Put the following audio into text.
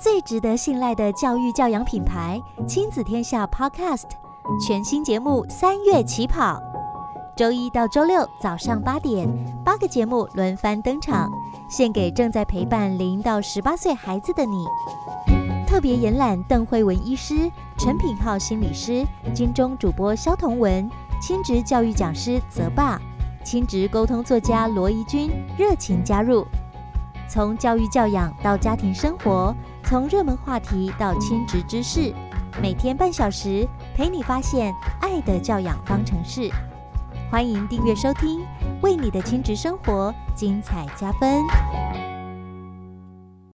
最值得信赖的教育教养品牌——亲子天下 Podcast 全新节目三月起跑，周一到周六早上八点，八个节目轮番登场，献给正在陪伴零到十八岁孩子的你。特别延揽邓慧文医师、陈品浩心理师、金钟主播萧彤雯、亲职教育讲师泽爸、亲职沟通作家罗怡君热情加入。从教育教养到家庭生活，从热门话题到亲职知识，每天半小时陪你发现爱的教养方程式。欢迎订阅收听，为你的亲职生活精彩加分。